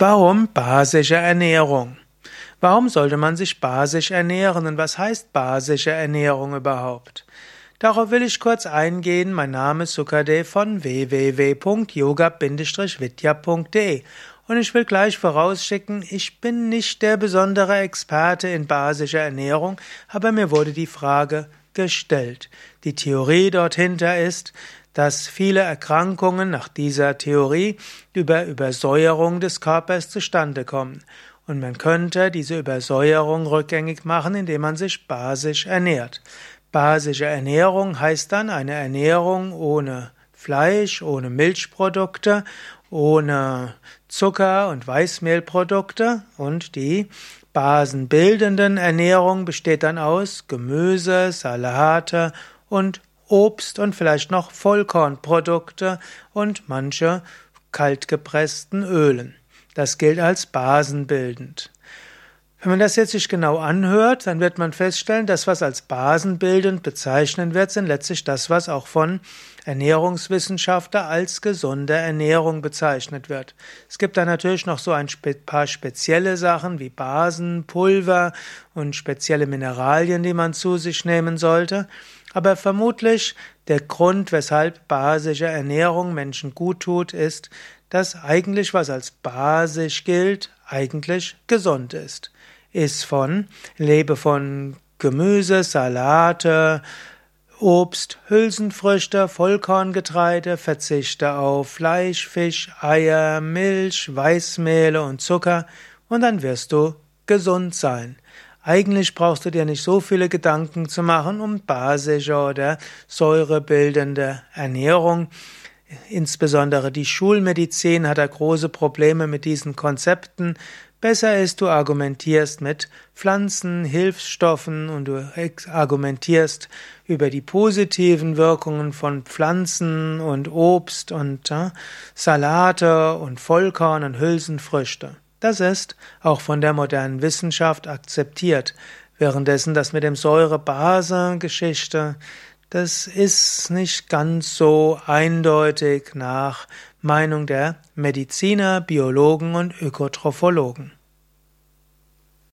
Warum basische Ernährung? Warum sollte man sich basisch ernähren und was heißt basische Ernährung überhaupt? Darauf will ich kurz eingehen. Mein Name ist Sukadev von www.yoga-vidya.de und ich will gleich vorausschicken, ich bin nicht der besondere Experte in basischer Ernährung, aber mir wurde die Frage gestellt. Die Theorie dort hinter ist, dass viele Erkrankungen nach dieser Theorie über Übersäuerung des Körpers zustande kommen. Und man könnte diese Übersäuerung rückgängig machen, indem man sich basisch ernährt. Basische Ernährung heißt dann eine Ernährung ohne Fleisch, ohne Milchprodukte, ohne Zucker und Weißmehlprodukte und die basenbildenden Ernährung besteht dann aus Gemüse, Salate und Obst und vielleicht noch Vollkornprodukte und manche kaltgepressten Ölen. Das gilt als basenbildend. Wenn man das jetzt sich genau anhört, dann wird man feststellen, dass was als basenbildend bezeichnen wird, sind letztlich das, was auch von Ernährungswissenschaftler als gesunde Ernährung bezeichnet wird. Es gibt da natürlich noch so ein paar spezielle Sachen wie Basenpulver und spezielle Mineralien, die man zu sich nehmen sollte. Aber vermutlich der Grund, weshalb basische Ernährung Menschen gut tut, ist, dass eigentlich was als basisch gilt, eigentlich gesund ist ist von lebe von Gemüse, Salate, Obst, Hülsenfrüchte, Vollkorngetreide, verzichte auf Fleisch, Fisch, Eier, Milch, Weißmehle und Zucker und dann wirst du gesund sein. Eigentlich brauchst du dir nicht so viele Gedanken zu machen um basische oder säurebildende Ernährung. Insbesondere die Schulmedizin hat da große Probleme mit diesen Konzepten. Besser ist, du argumentierst mit Pflanzen, Hilfsstoffen und du argumentierst über die positiven Wirkungen von Pflanzen und Obst und äh, Salate und Vollkorn und Hülsenfrüchte. Das ist auch von der modernen Wissenschaft akzeptiert. Währenddessen das mit dem Säure-Base-Geschichte, das ist nicht ganz so eindeutig nach Meinung der Mediziner, Biologen und Ökotrophologen.